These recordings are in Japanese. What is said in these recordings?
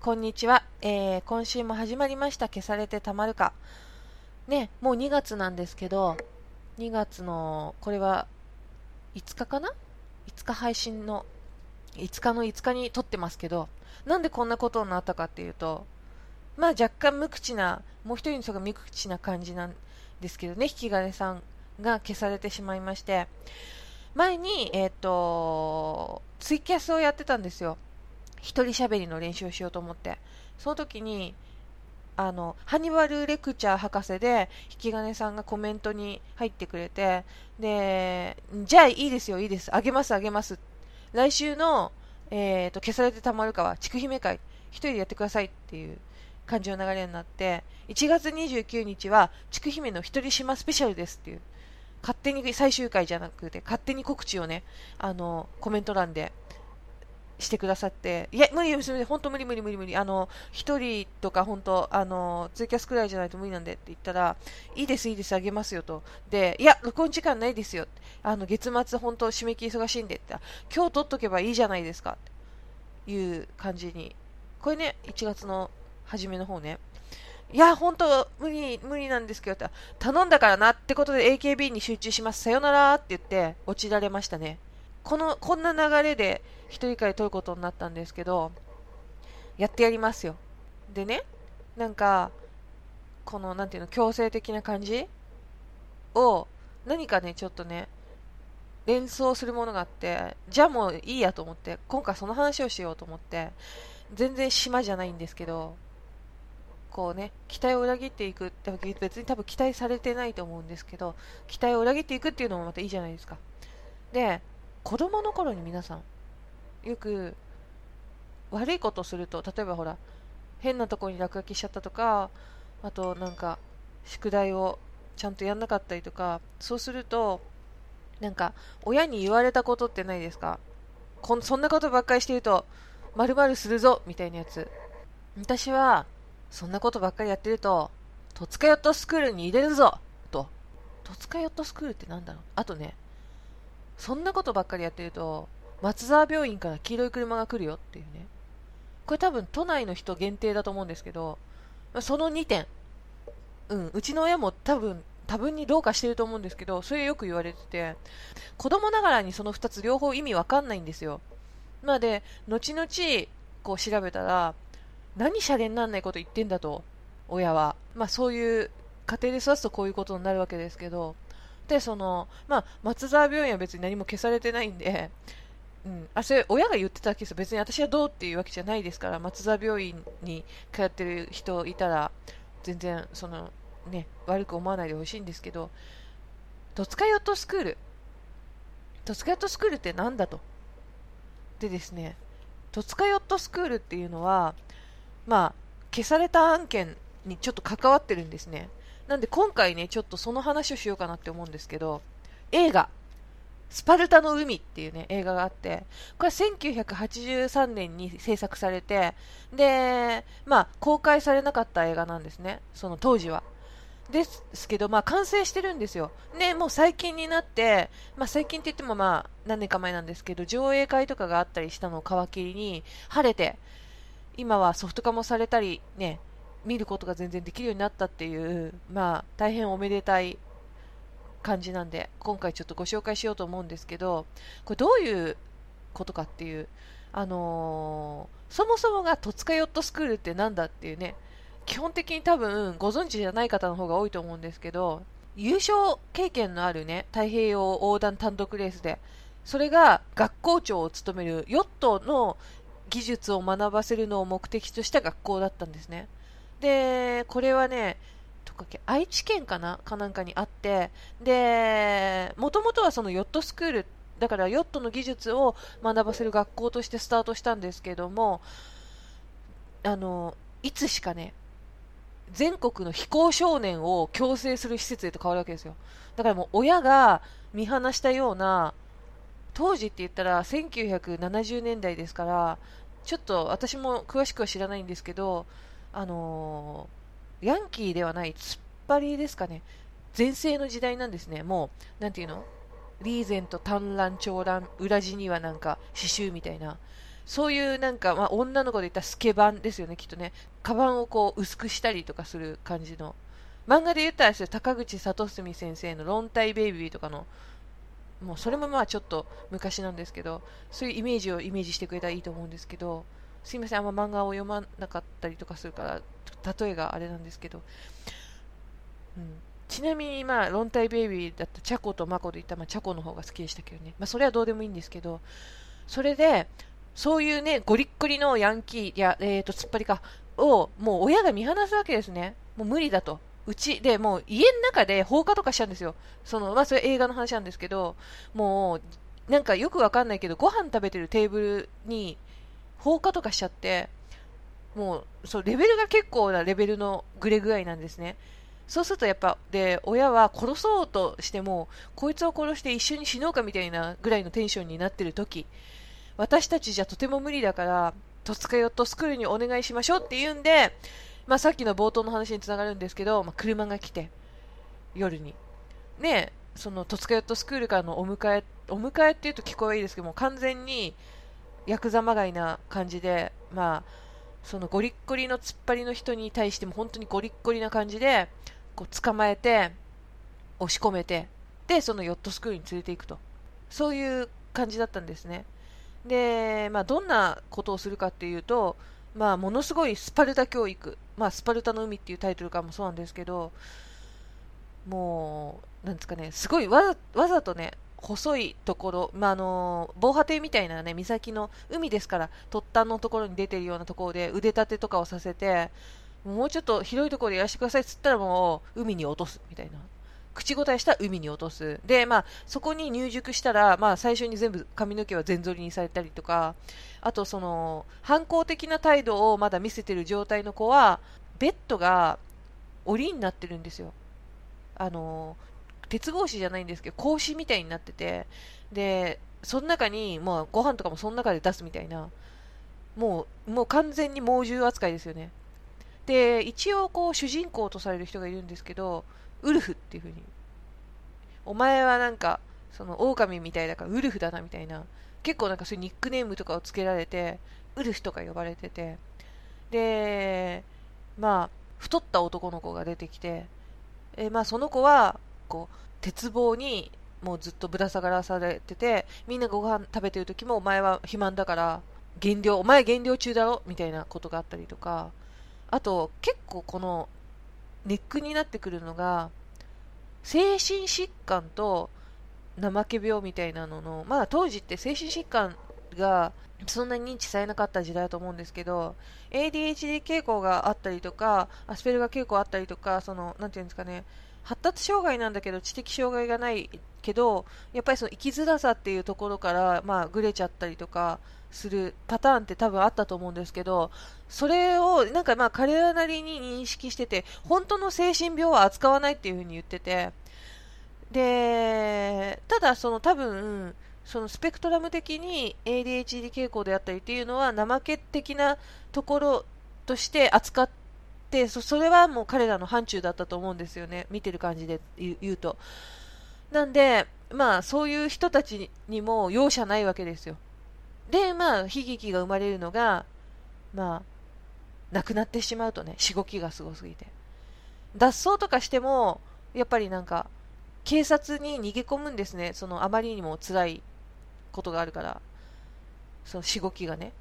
こんにちは、えー、今週も始まりました。消されてたまるか。ねもう2月なんですけど2月のこれは5日かな？5日配信の5日の5日に撮ってますけどなんでこんなことになったかっていうとまあ若干無口なもう一人の人が無口な感じなんですけどね引き金さんが消されてしまいまして前にえっ、ー、とツイキャスをやってたんですよ。一人喋りの練習をしようと思って、その時に、あの、ハニバルレクチャー博士で、引き金さんがコメントに入ってくれて、で、じゃあいいですよ、いいです。あげます、あげます。来週の、えっ、ー、と、消されてたまるかは、地区姫会、一人でやってくださいっていう感じの流れになって、1月29日は、地区姫の一人島スペシャルですっていう、勝手に最終回じゃなくて、勝手に告知をね、あの、コメント欄でしてくださって、いや、無理です、無理、本当無理無理無理無理、あの、一人とか本当、あの、ツイキャスくらいじゃないと無理なんでって言ったら、いいです、いいです、あげますよと。で、いや、録音時間ないですよ。あの、月末本当締め切り忙しいんでって、今日撮っとけばいいじゃないですか。いう感じに。これね、1月の初めの方ね。いや、本当無理、無理なんですけど、頼んだからなってことで AKB に集中します。さよならって言って、落ちられましたね。この、こんな流れで一人会取ることになったんですけど、やってやりますよ。でね、なんか、この、なんていうの、強制的な感じを、何かね、ちょっとね、連想するものがあって、じゃあもういいやと思って、今回その話をしようと思って、全然島じゃないんですけど、こうね、期待を裏切っていくって、別に多分期待されてないと思うんですけど、期待を裏切っていくっていうのもまたいいじゃないですか。で、子供の頃に皆さん、よく悪いことすると、例えばほら、変なとこに落書きしちゃったとか、あとなんか、宿題をちゃんとやんなかったりとか、そうすると、なんか、親に言われたことってないですか？こんそんなことばっかりしてると、まるするぞみたいなやつ。私は、そんなことばっかりやってると、戸塚ヨットスクールに入れるぞと。戸塚ヨットスクールってなんだろう？あとね、そんなことばっかりやってると、松沢病院から黄色い車が来るよっていうね。これ多分都内の人限定だと思うんですけど、その2点。うん、うちの親も多分、多分にどうかしてると思うんですけど、それよく言われてて、子供ながらにその2つ両方意味わかんないんですよ。まあで、後々、こう調べたら、何シャレになんないこと言ってんだと、親は。まあそういう家庭で育つとこういうことになるわけですけど、で、その、まあ、松沢病院は別に何も消されてないんで、うん、あそれ親が言ってたケース別に私はどうっていうわけじゃないですから松沢病院に通ってる人いたら全然その、ね、悪く思わないでほしいんですけど戸塚ヨットスクール。戸塚ヨットスクールって何だと。でですね戸塚ヨットスクールっていうのはまあ消された案件にちょっと関わってるんですね。なんで今回ね、ちょっとその話をしようかなって思うんですけど、映画、スパルタの海っていうね、映画があって、これは1983年に制作されて、で、まあ、公開されなかった映画なんですね、その当時は。ですけど、まあ、完成してるんですよ。で、もう最近になって、まあ、最近って言ってもまあ、何年か前なんですけど、上映会とかがあったりしたのを皮切りに、晴れて、今はソフト化もされたり、ね、見ることが全然できるようになったっていう、まあ、大変おめでたい感じなんで、今回ちょっとご紹介しようと思うんですけど、これどういうことかっていう、あのー、そもそもが戸塚ヨットスクールってなんだっていうね、基本的に多分ご存知じゃない方の方が多いと思うんですけど、優勝経験のあるね、太平洋横断単独レースで、それが学校長を務めるヨットの技術を学ばせるのを目的とした学校だったんですね。で、これはね、とかけ愛知県かなかなんかにあって、で、もともとはそのヨットスクール、だからヨットの技術を学ばせる学校としてスタートしたんですけども、あの、いつしかね、全国の非行少年を強制する施設へと変わるわけですよ。だからもう親が見放したような、当時って言ったら1970年代ですから、ちょっと私も詳しくは知らないんですけど、あのー、ヤンキーではない突っ張りですかね、全盛の時代なんですね、もう、なんていうの？リーゼント、短乱、長乱、裏地にはなんか刺繍みたいな、そういうなんか、まあ、女の子で言ったスケバンですよね、きっとね。カバンをこう薄くしたりとかする感じの。漫画で言ったらですよ、高口聡澄先生の論体ベイビーとかの、もうそれもまあちょっと昔なんですけど、そういうイメージをイメージしてくれたらいいと思うんですけど、すいません、あんま漫画を読まなかったりとかするから、例えがあれなんですけど、うん、ちなみに、まあ、論体ベイビーだったチャコとマコで言ったら、まあ、チャコの方が好きでしたけどね。まあ、それはどうでもいいんですけど、それで、そういうね、ゴリッゴリのヤンキー、や、えっ、ー、と、突っ張りか、を、もう親が見放すわけですね。もう無理だと。うちでもう家の中で放火とかしちゃうんですよ。その、まあ、それ映画の話なんですけど、もう、なんかよくわかんないけど、ご飯食べてるテーブルに放火とかしちゃって、もう、そう、レベルが結構なレベルのグレ具合なんですね。そうするとやっぱ、で、親は殺そうとしても、こいつを殺して一緒に死のうかみたいなぐらいのテンションになってる時、私たちじゃとても無理だから、戸塚ヨットスクールにお願いしましょうって言うんで、まあ、さっきの冒頭の話につながるんですけど、まあ、車が来て、夜に。ねその戸塚ヨットスクールからのお迎え、お迎えっていうと聞こえいいですけども、完全にヤクザまがいな感じで、まあ、そのゴリッゴリの突っ張りの人に対しても本当にゴリッゴリな感じで、こう捕まえて、押し込めて、で、そのヨットスクールに連れていくと。そういう感じだったんですね。で、まあ、どんなことをするかっていうと、まあ、ものすごいスパルタ教育、まあ、スパルタの海っていうタイトルからもそうなんですけど、もう、なんですかね、すごいわわざとね、細いところ、まあ、の防波堤みたいなね、岬の海ですから、突端のところに出てるようなところで腕立てとかをさせて、もうちょっと広いところでやらせてくださいっつったらもう海に落とすみたいな。口答えしたら海に落とす。で、まあ、そこに入熟したら、まあ、最初に全部髪の毛は全剃りにされたりとか、あと、その、反抗的な態度をまだ見せてる状態の子は、ベッドが檻になってるんですよ。あの、鉄格子じゃないんですけど、格子みたいになってて、で、その中に、まあ、ご飯とかもその中で出すみたいな、もう、もう完全に猛獣扱いですよね。で、一応、こう、主人公とされる人がいるんですけど、ウルフっていう風に。お前はなんか、その、狼みたいだからウルフだなみたいな。結構なんかそういうニックネームとかをつけられて、ウルフとか呼ばれてて。で、まあ、太った男の子が出てきて、えまあ、その子は、こう、鉄棒にもうずっとぶら下がらされてて、みんなご飯食べてる時もお前は肥満だから、減量、お前減量中だろみたいなことがあったりとか、あと、結構このネックになってくるのが、精神疾患と怠け病みたいなのの、まだ当時って精神疾患がそんなに認知されなかった時代だと思うんですけど、ADHD 傾向があったりとか、アスペルガー傾向あったりとか、その、なんていうんですかね、発達障害なんだけど知的障害がないけど、やっぱりその生きづらさっていうところから、まあ、ぐれちゃったりとかするパターンって多分あったと思うんですけど、それをなんかまあ彼らなりに認識してて、本当の精神病は扱わないっていうふうに言ってて、で、ただその多分、そのスペクトラム的に ADHD 傾向であったりっていうのは怠け的なところとして扱ってそそれはもう彼らの範疇だったと思うんですよね。見てる感じで言うと。なんでまあそういう人たちにも容赦ないわけですよ。でまあ悲劇が生まれるのがまあ亡くなってしまうとねしごきがすごすぎて。脱走とかしてもやっぱりなんか警察に逃げ込むんですね。そのあまりにも辛いことがあるから、そのしごきがね。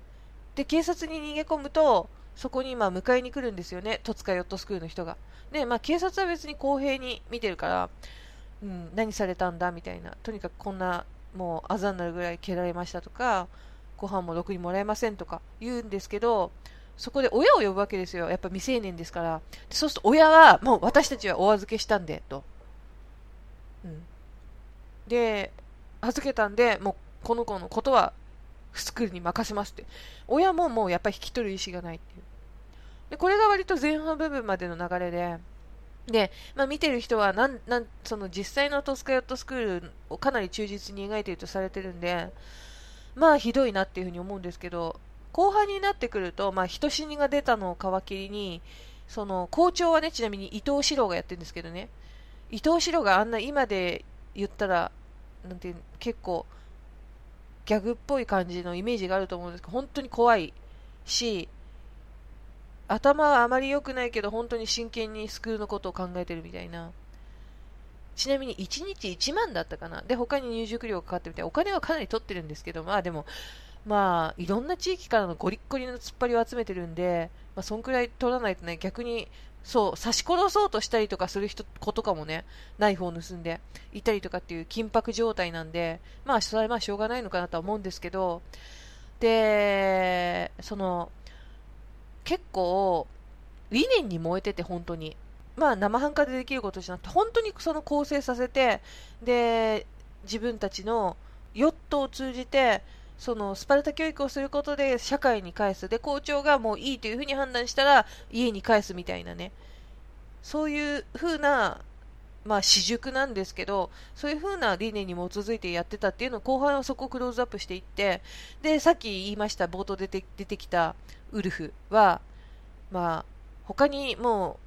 で、警察に逃げ込むと、そこに今迎えに来るんですよね、戸塚ヨットスクールの人が。で、まあ、警察は別に公平に見てるから、うん、何されたんだみたいな、とにかくこんな、もうあざになるぐらい蹴られましたとか、ご飯もろくにもらえませんとか言うんですけど、そこで親を呼ぶわけですよ、やっぱ未成年ですから。そうすると親は、もう私たちはお預けしたんで、と。うん、で、預けたんで、もうこの子のことはスクールに任せますって。親ももうやっぱり引き取る意思がないっていう。で、これが割と前半部分までの流れで、で、まあ、見てる人はなん、なん、その実際のトスカヨットスクールをかなり忠実に描いているとされてるんで、まあひどいなっていうふうに思うんですけど、後半になってくると、まあ人死にが出たのを皮切りに、その校長はね、ちなみに伊藤四郎がやってるんですけどね、伊藤四郎があんな今で言ったら、なんていう、結構ギャグっぽい感じのイメージがあると思うんですけど、本当に怖いし、頭はあまり良くないけど、本当に真剣にスクールのことを考えてるみたいな。ちなみに1日1万だったかな。で、他に入塾料がかかってみたいお金はかなり取ってるんですけど、まあでも、まあ、いろんな地域からのゴリッゴリの突っ張りを集めてるんで、まあ、そんくらい取らないとね、逆に、そう、刺し殺そうとしたりとかする人、子とかもね、ナイフを盗んでいたりとかっていう緊迫状態なんで、まあ、それはまあしょうがないのかなとは思うんですけど、で、その、結構、理念に燃えてて、本当に。まあ、生半可でできることじゃなくて、本当にその構成させて、で、自分たちのヨットを通じて、そのスパルタ教育をすることで社会に返す。で、校長がもういいというふうに判断したら家に返すみたいなね。そういうふうな、まあ、私塾なんですけど、そういうふうな理念に基づいてやってたっていうのを後半はそこをクローズアップしていって、で、さっき言いました、冒頭出て出てきたウルフは、まあ、他にも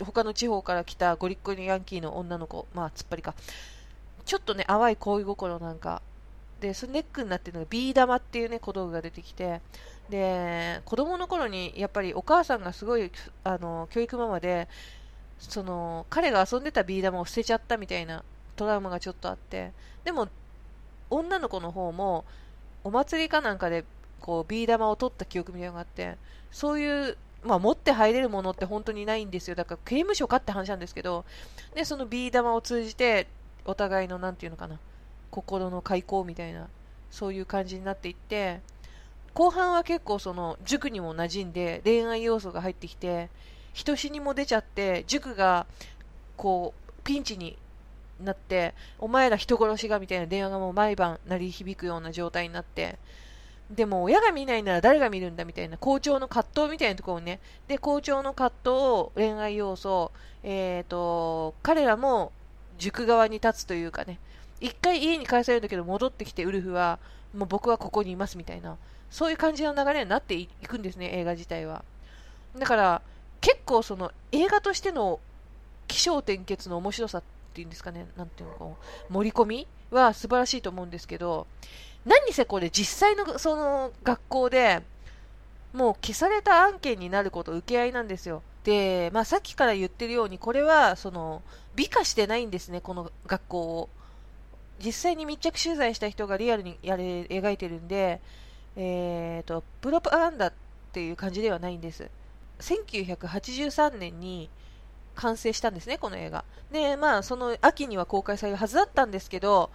う、他の地方から来たゴリッゴリヤンキーの女の子、まあ、突っ張りか。ちょっとね、淡い恋心なんかで、そのネックになってるのがビー玉っていうね、小道具が出てきて、で、子供の頃にやっぱりお母さんがすごい、あの、教育ママで、その、彼が遊んでたビー玉を捨てちゃったみたいなトラウマがちょっとあって、でも、女の子の方も、お祭りかなんかで、こう、ビー玉を取った記憶みたいなのがあって、そういう、まあ、持って入れるものって本当にないんですよ。だから、刑務所かって話なんですけど、で、そのビー玉を通じて、お互いの、なんていうのかな、心の開口みたいな、そういう感じになっていって、後半は結構その塾にも馴染んで恋愛要素が入ってきて、人死にも出ちゃって、塾がこうピンチになって、お前ら人殺しがみたいな電話がもう毎晩鳴り響くような状態になって、でも親が見ないなら誰が見るんだみたいな校長の葛藤みたいなところをね、で、校長の葛藤を恋愛要素、えっ、ー、と、彼らも塾側に立つというかね、一回家に帰されるんだけど戻ってきてウルフはもう僕はここにいますみたいなそういう感じの流れになっていくんですね映画自体は。だから結構その映画としての起承転結の面白さっていうんですかねなんていうのか盛り込みは素晴らしいと思うんですけど何せこれ実際のその学校でもう消された案件になること受け合いなんですよで、まあ、さっきから言ってるようにこれはその美化してないんですねこの学校を実際に密着取材した人がリアルにやれ描いてるんで、えーと、プロパガンダっていう感じではないんです。1983年に完成したんですね、この映画。で、まあ、その秋には公開されるはずだったんですけど、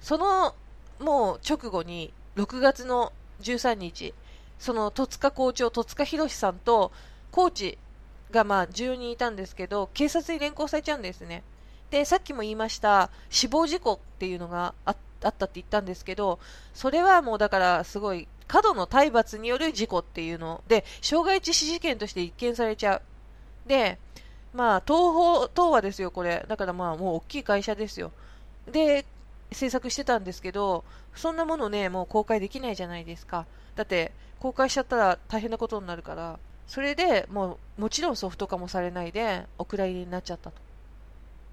そのもう直後に6月の13日、その戸塚校長、戸塚博さんとコーチがまあ10人いたんですけど、警察に連行されちゃうんですね。で、さっきも言いました死亡事故っていうのがあったって言ったんですけど、それはもうだからすごい過度の体罰による事故っていうので、傷害致死事件として一見されちゃう。で、まあ、東宝、東和ですよ、これ。だからまあ、もう大きい会社ですよ。で、制作してたんですけど、そんなものね、もう公開できないじゃないですか。だって、公開しちゃったら大変なことになるから、それでもう、もちろんソフト化もされないで、お蔵入りになっちゃったと。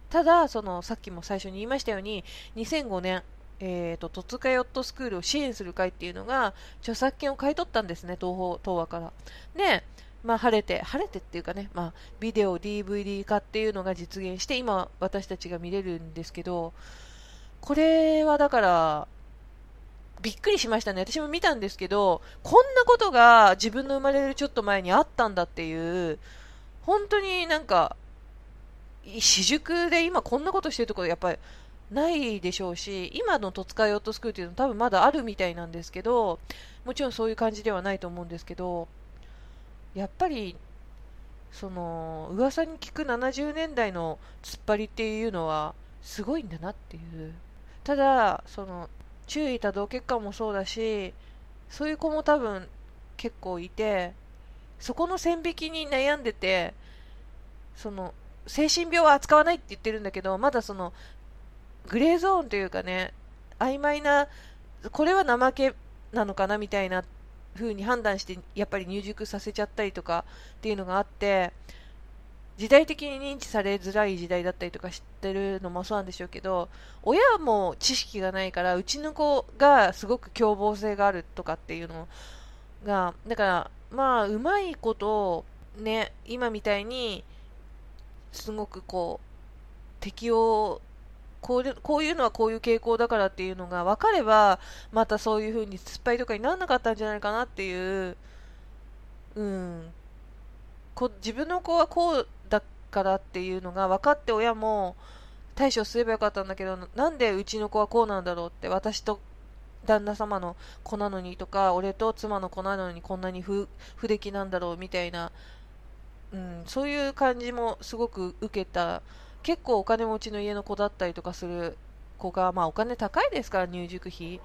ただ、そのさっきも最初に言いましたように、2005年、えーと、戸塚ヨットスクールを支援する会っていうのが著作権を買い取ったんですね、東宝東和から。で、まあ、晴れて、晴れてっていうかね、まあ、ビデオ、DVD 化っていうのが実現して、今、私たちが見れるんですけど、これはだから、びっくりしましたね。私も見たんですけど、こんなことが自分の生まれるちょっと前にあったんだっていう、本当になんか、私塾で今こんなことしてるところやっぱりないでしょうし、今の戸塚ヨットスクールっていうのは多分まだあるみたいなんですけど、もちろんそういう感じではないと思うんですけど、やっぱり、その、噂に聞く70年代の突っ張りっていうのはすごいんだなっていう。ただ、その、注意多動結果もそうだし、そういう子も多分結構いて、そこの線引きに悩んでて、その、精神病は扱わないって言ってるんだけど、まだその、グレーゾーンというかね、曖昧な、これは怠けなのかなみたいな風に判断して、やっぱり入塾させちゃったりとかっていうのがあって、時代的に認知されづらい時代だったりとか知ってるのもそうなんでしょうけど親も知識がないからうちの子がすごく凶暴性があるとかっていうのがだからまあうまいことね今みたいにすごくこう適応こうこういうのはこういう傾向だからっていうのが分かればまたそういう風に失敗とかにならなかったんじゃないかなっていううん。こ自分の子はこうだからっていうのが分かって親も対処すればよかったんだけどなんでうちの子はこうなんだろうって私と旦那様の子なのにとか俺と妻の子なのにこんなに不不出来なんだろうみたいな、うん、そういう感じもすごく受けた結構お金持ちの家の子だったりとかする子が、まあ、お金高いですから入塾費、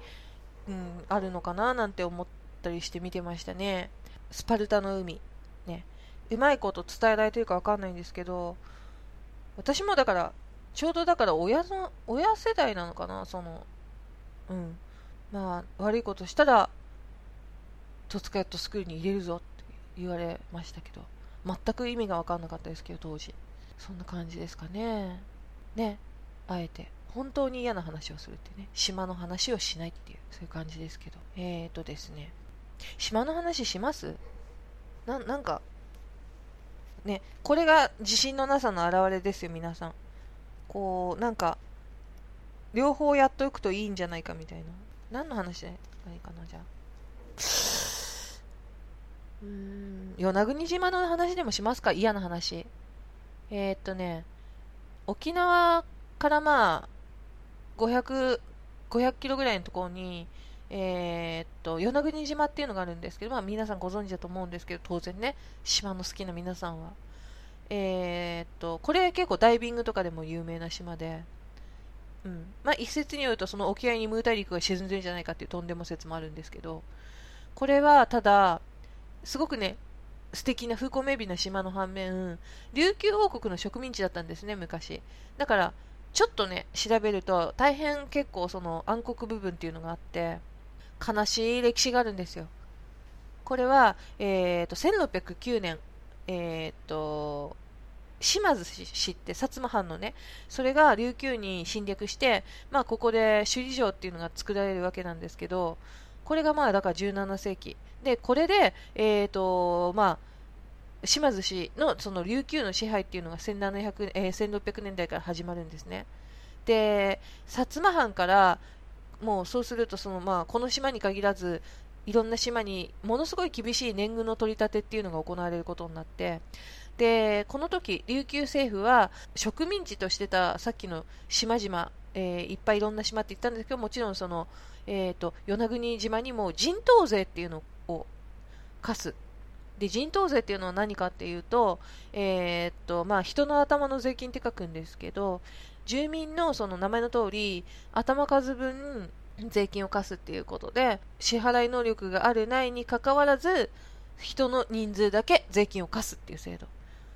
うん、あるのかななんて思ったりして見てましたねスパルタの海ねうまいこと伝えられてるかわかんないんですけど、私もだから、ちょうどだから親の、親世代なのかな、その、うん。まあ、悪いことしたら、戸塚ヤットスクールに入れるぞって言われましたけど、全く意味が分かんなかったですけど、当時。そんな感じですかね。ね、あえて。本当に嫌な話をするってね、島の話をしないっていう、そういう感じですけど。えーとですね、島の話します？な、なんか、ね、これが自信のなさの表れですよ、皆さん。こう、なんか、両方やっておくといいんじゃないかみたいな。何の話がいいかな、じゃあ。うーん、与那国島の話でもしますか？嫌な話。えー、っとね、沖縄からまあ、500、500キロぐらいのところに、えー、っと、与那国島っていうのがあるんですけど、まあ皆さんご存知だと思うんですけど、当然ね、島の好きな皆さんは。えー、っと、これ結構ダイビングとかでも有名な島で、うん。まあ一説によるとその沖合にムー大陸が沈んでるんじゃないかっていうとんでも説もあるんですけど、これはただ、すごくね、素敵な風光明媚な島の反面、琉球王国の植民地だったんですね、昔。だから、ちょっとね、調べると、大変結構その暗黒部分っていうのがあって、悲しい歴史があるんですよ。これは、えーと、1609年、えーと、島津氏って薩摩藩のね、それが琉球に侵略して、まあ、ここで首里城っていうのが作られるわけなんですけど、これがまあだから17世紀。で、これで、えーとまあ、島津氏のその琉球の支配っていうのが1700、えー、1600年代から始まるんですね。で、薩摩藩からもうそうするとその、まあ、この島に限らずいろんな島にものすごい厳しい年貢の取り立てっていうのが行われることになってでこの時琉球政府は植民地としてたさっきの島々、えー、いっぱいいろんな島って言ったんですけどもちろんその、えーと、与那国島にも人頭税っていうのを課す。で人頭税っていうのは何かっていうと,、えーとまあ、人の頭の税金って書くんですけど住民のその名前の通り頭数分税金を課すっていうことで支払い能力があるないにかかわらず人の人数だけ税金を課すっていう制度。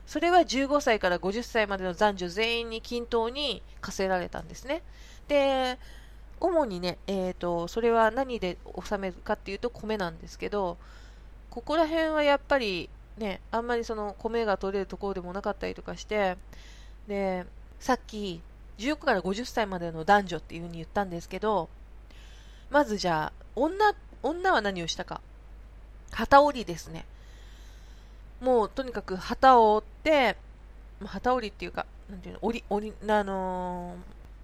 それは15歳から50歳までの男女全員に均等に課せられたんですね。で主にね、えーと、それは何で納めるかっていうと米なんですけどここら辺はやっぱりねあんまりその米が取れるところでもなかったりとかしてでさっき15から50歳までの男女っていう風に言ったんですけど、まずじゃあ、女、女は何をしたか。旗織りですね。もうとにかく旗を折って、旗織りっていうか、なんていうの、織り、織り、あの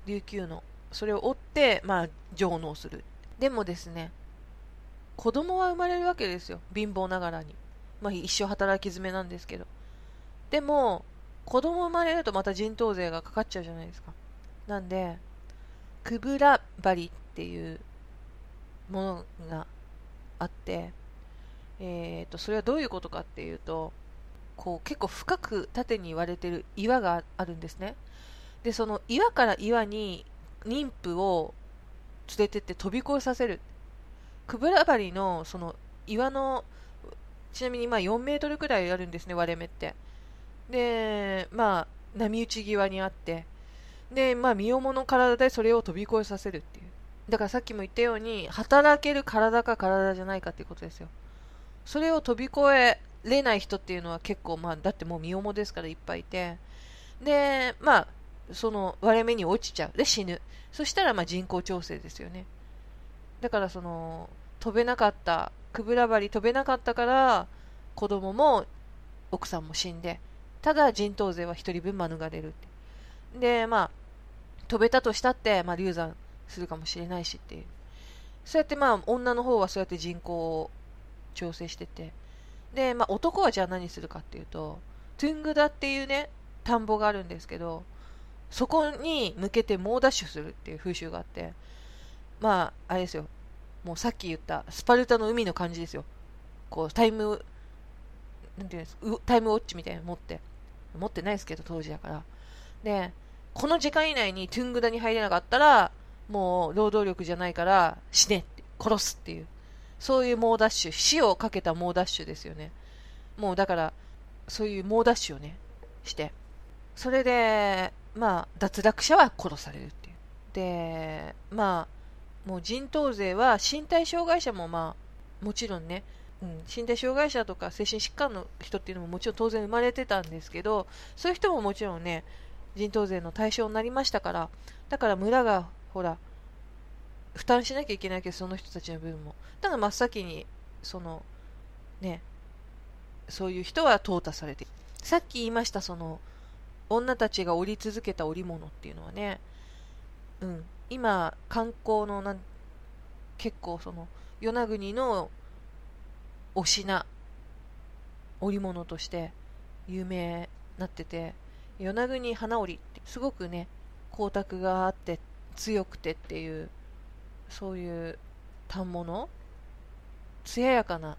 ー、琉球の、それを折って、まあ、上納する。でもですね、子供は生まれるわけですよ。貧乏ながらに。まあ、一生働き詰めなんですけど。でも、子供生まれるとまた人頭税がかかっちゃうじゃないですか。なんで、くぶら針っていうものがあって、えーと、それはどういうことかっていうと、こう結構深く縦に割れてる岩があるんですね。で、その岩から岩に妊婦を連れてって飛び越えさせる。くぶら針のその岩の、ちなみにまあ4メートルくらいあるんですね、割れ目って。で、まあ、波打ち際にあって、で、まあ、身重の体でそれを飛び越えさせるっていう。だからさっきも言ったように、働ける体か体じゃないかっていうことですよ。それを飛び越えれない人っていうのは結構、まあ、だってもう身重ですからいっぱいいて、で、まあ、その割れ目に落ちちゃう。で、死ぬ。そしたら、ま、人工調整ですよね。だから、その、飛べなかった、くぶらばり飛べなかったから、子供も奥さんも死んで、ただ人頭税は1人分免れるって。で、まあ、飛べたとしたって、まあ、流産するかもしれないしっていう。そうやってまあ、女の方はそうやって人口を調整してて。で、まあ、男はじゃあ何するかっていうと、トゥングダっていうね、田んぼがあるんですけど、そこに向けて猛ダッシュするっていう風習があって、まあ、あれですよ。もうさっき言ったスパルタの海の感じですよ。こう、タイム、なんていうんですタイムウォッチみたいなの持って。持ってないですけど、当時だから。で、この時間以内にトゥングダに入れなかったら、もう労働力じゃないから死ねって、殺すっていう。そういう猛ダッシュ、死をかけた猛ダッシュですよね。もうだから、そういう猛ダッシュをね、して。それで、まあ、脱落者は殺されるっていう。で、まあ、もう人頭税は身体障害者もまあ、もちろんね、うん、身体障害者とか精神疾患の人っていうのももちろん当然生まれてたんですけど、そういう人ももちろんね、人頭税の対象になりましたから、だから村が、ほら、負担しなきゃいけないけど、その人たちの分も。だ真っ先に、その、ね、そういう人は淘汰されて。さっき言いました、その、女たちが降り続けた織物っていうのはね、うん、今、観光のなん、結構その、与那国のお品、織物として有名なってて、与那国花織ってすごくね、光沢があって強くてっていうそういう反物艶やかな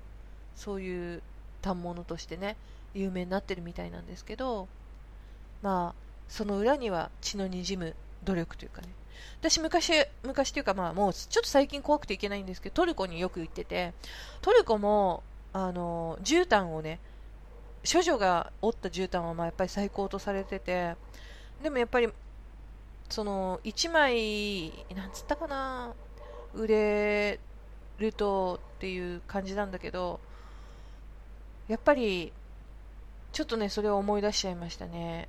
そういう反物としてね有名になってるみたいなんですけどまあその裏には血のにじむ努力というかね。私昔昔というかまあもうちょっと最近怖くていけないんですけどトルコによく行っててトルコもあの絨毯をね処女が折った絨毯はまあやっぱり最高とされててでもやっぱりその1枚なんつったかな売れるとっていう感じなんだけどやっぱりちょっとねそれを思い出しちゃいましたね。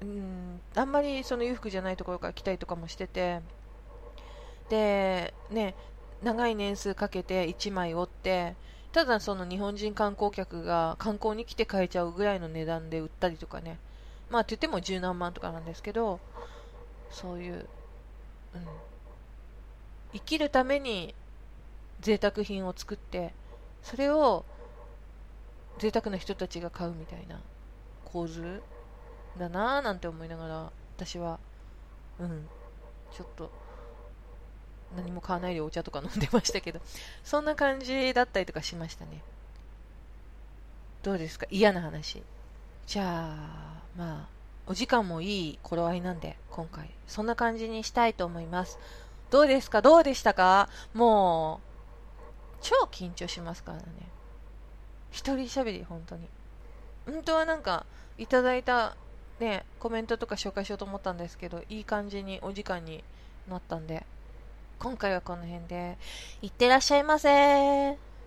うん。あんまりその裕福じゃないところから来たりとかもしてて。でね長い年数かけて1枚折ってただその日本人観光客が観光に来て買えちゃうぐらいの値段で売ったりとかね。まあって言っても十何万とかなんですけどそういう、うん、生きるために贅沢品を作ってそれを贅沢な人たちが買うみたいな構図。だなぁなんて思いながら私は。うん。ちょっと何も買わないでお茶とか飲んでましたけどそんな感じだったりとかしましたね。どうですか？嫌な話。じゃあまあお時間もいい頃合いなんで今回。そんな感じにしたいと思います。どうですか？どうでしたか？もう、超緊張しますからね。一人喋り、本当に。本当はなんか、いただいた、ね、コメントとか紹介しようと思ったんですけど、いい感じにお時間になったんで、今回はこの辺で、いってらっしゃいませ。